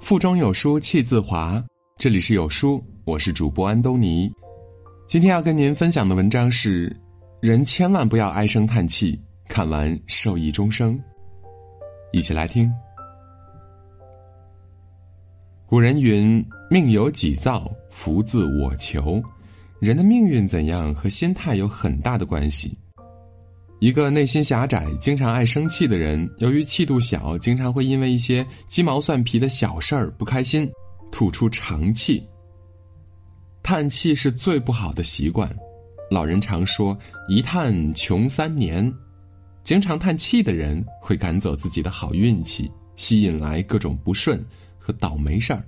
腹中有书气自华。这里是有书，我是主播安东尼。今天要跟您分享的文章是：人千万不要唉声叹气，看完受益终生。一起来听。古人云：“命由己造，福自我求。”人的命运怎样和心态有很大的关系。一个内心狭窄、经常爱生气的人，由于气度小，经常会因为一些鸡毛蒜皮的小事儿不开心，吐出长气。叹气是最不好的习惯。老人常说：“一叹穷三年。”经常叹气的人会赶走自己的好运气，吸引来各种不顺和倒霉事儿。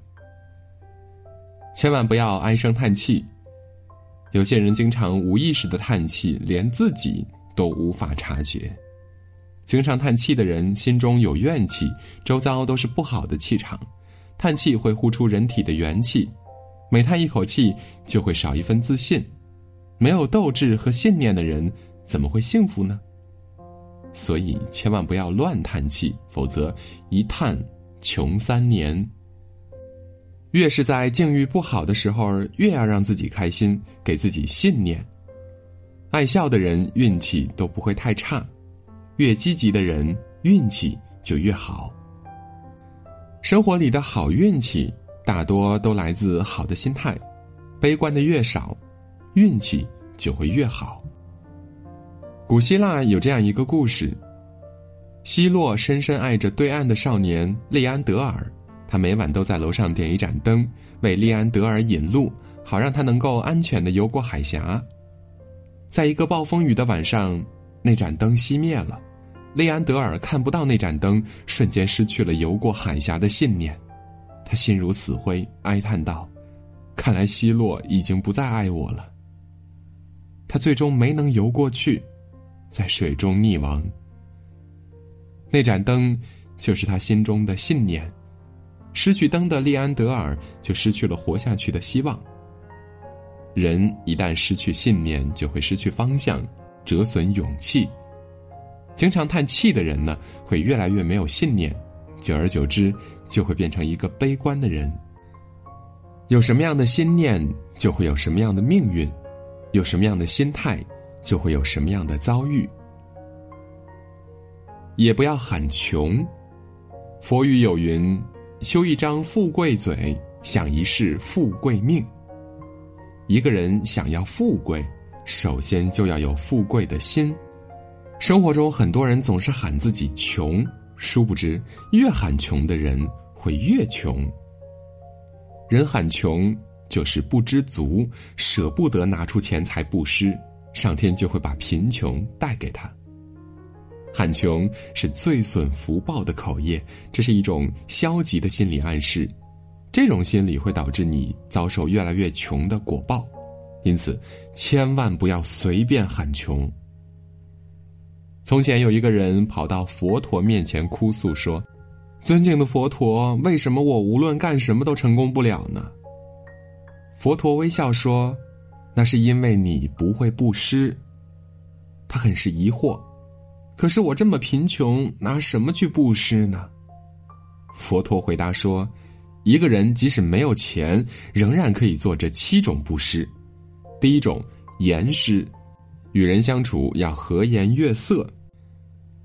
千万不要唉声叹气。有些人经常无意识的叹气，连自己都无法察觉。经常叹气的人心中有怨气，周遭都是不好的气场。叹气会呼出人体的元气，每叹一口气就会少一分自信。没有斗志和信念的人，怎么会幸福呢？所以千万不要乱叹气，否则一叹穷三年。越是在境遇不好的时候，越要让自己开心，给自己信念。爱笑的人运气都不会太差，越积极的人运气就越好。生活里的好运气大多都来自好的心态，悲观的越少，运气就会越好。古希腊有这样一个故事：希洛深深爱着对岸的少年利安德尔。他每晚都在楼上点一盏灯，为利安德尔引路，好让他能够安全的游过海峡。在一个暴风雨的晚上，那盏灯熄灭了，利安德尔看不到那盏灯，瞬间失去了游过海峡的信念。他心如死灰，哀叹道：“看来希洛已经不再爱我了。”他最终没能游过去，在水中溺亡。那盏灯，就是他心中的信念。失去灯的利安德尔就失去了活下去的希望。人一旦失去信念，就会失去方向，折损勇气。经常叹气的人呢，会越来越没有信念，久而久之，就会变成一个悲观的人。有什么样的心念，就会有什么样的命运；有什么样的心态，就会有什么样的遭遇。也不要喊穷。佛语有云。修一张富贵嘴，享一世富贵命。一个人想要富贵，首先就要有富贵的心。生活中很多人总是喊自己穷，殊不知越喊穷的人会越穷。人喊穷就是不知足，舍不得拿出钱财布施，上天就会把贫穷带给他。喊穷是最损福报的口业，这是一种消极的心理暗示，这种心理会导致你遭受越来越穷的果报，因此千万不要随便喊穷。从前有一个人跑到佛陀面前哭诉说：“尊敬的佛陀，为什么我无论干什么都成功不了呢？”佛陀微笑说：“那是因为你不会布施。”他很是疑惑。可是我这么贫穷，拿什么去布施呢？佛陀回答说：“一个人即使没有钱，仍然可以做这七种布施。第一种，言施，与人相处要和颜悦色；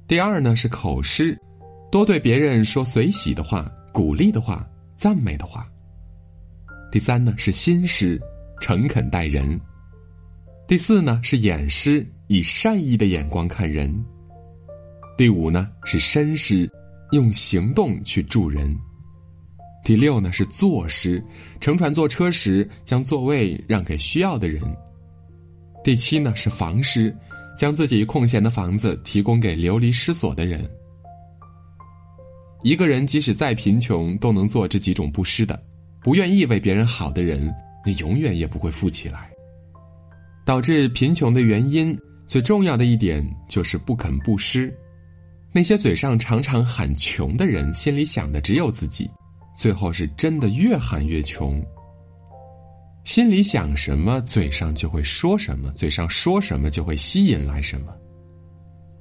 第二呢是口施，多对别人说随喜的话、鼓励的话、赞美的话；第三呢是心施，诚恳待人；第四呢是眼施，以善意的眼光看人。”第五呢是身施，用行动去助人；第六呢是坐施，乘船坐车时将座位让给需要的人；第七呢是房施，将自己空闲的房子提供给流离失所的人。一个人即使再贫穷，都能做这几种布施的，不愿意为别人好的人，那永远也不会富起来。导致贫穷的原因，最重要的一点就是不肯布施。那些嘴上常常喊穷的人，心里想的只有自己，最后是真的越喊越穷。心里想什么，嘴上就会说什么，嘴上说什么就会吸引来什么。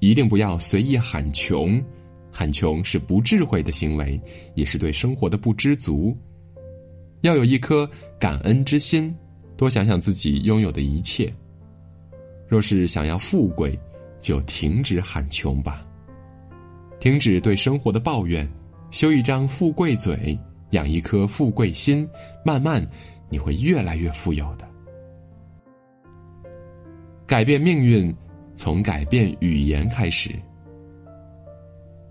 一定不要随意喊穷，喊穷是不智慧的行为，也是对生活的不知足。要有一颗感恩之心，多想想自己拥有的一切。若是想要富贵，就停止喊穷吧，停止对生活的抱怨，修一张富贵嘴，养一颗富贵心，慢慢你会越来越富有的。改变命运，从改变语言开始。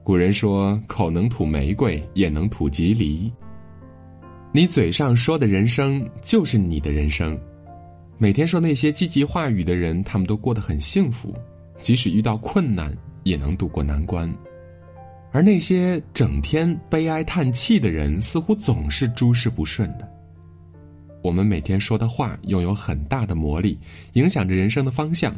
古人说：“口能吐玫瑰，也能吐吉梨。”你嘴上说的人生就是你的人生。每天说那些积极话语的人，他们都过得很幸福，即使遇到困难也能度过难关。而那些整天悲哀叹气的人，似乎总是诸事不顺的。我们每天说的话拥有很大的魔力，影响着人生的方向。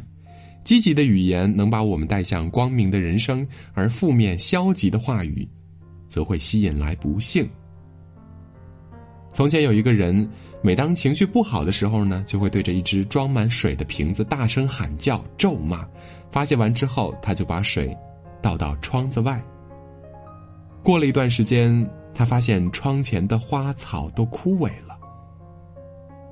积极的语言能把我们带向光明的人生，而负面消极的话语，则会吸引来不幸。从前有一个人，每当情绪不好的时候呢，就会对着一只装满水的瓶子大声喊叫、咒骂。发泄完之后，他就把水倒到窗子外。过了一段时间，他发现窗前的花草都枯萎了。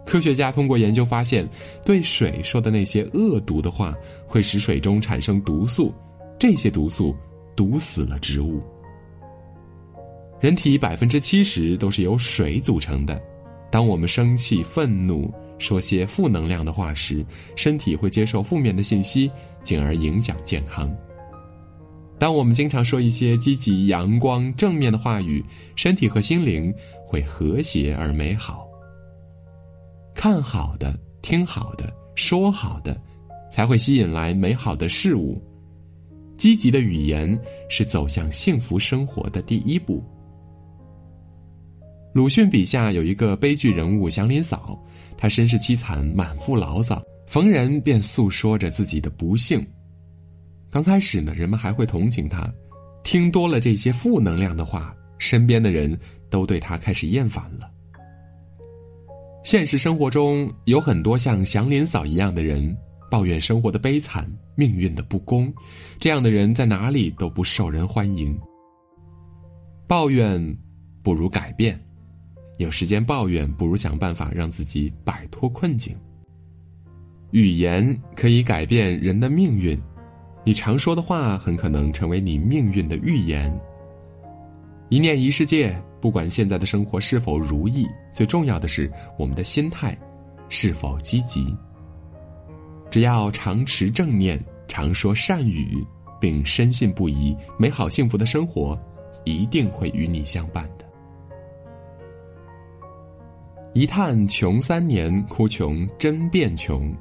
科学家通过研究发现，对水说的那些恶毒的话，会使水中产生毒素，这些毒素毒死了植物。人体百分之七十都是由水组成的，当我们生气、愤怒，说些负能量的话时，身体会接受负面的信息，进而影响健康。当我们经常说一些积极、阳光、正面的话语，身体和心灵会和谐而美好。看好的，听好的，说好的，才会吸引来美好的事物。积极的语言是走向幸福生活的第一步。鲁迅笔下有一个悲剧人物祥林嫂，她身世凄惨，满腹牢骚，逢人便诉说着自己的不幸。刚开始呢，人们还会同情他，听多了这些负能量的话，身边的人都对他开始厌烦了。现实生活中有很多像祥林嫂一样的人，抱怨生活的悲惨，命运的不公，这样的人在哪里都不受人欢迎。抱怨不如改变。有时间抱怨，不如想办法让自己摆脱困境。语言可以改变人的命运，你常说的话很可能成为你命运的预言。一念一世界，不管现在的生活是否如意，最重要的是我们的心态是否积极。只要常持正念，常说善语，并深信不疑，美好幸福的生活一定会与你相伴的。一叹穷三年，哭穷真变穷。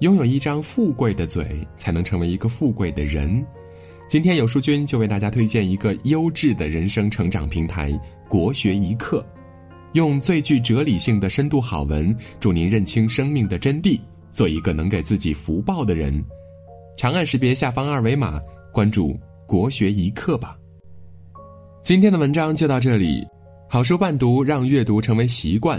拥有一张富贵的嘴，才能成为一个富贵的人。今天有书君就为大家推荐一个优质的人生成长平台——国学一课，用最具哲理性的深度好文，助您认清生命的真谛，做一个能给自己福报的人。长按识别下方二维码，关注国学一课吧。今天的文章就到这里，好书伴读，让阅读成为习惯。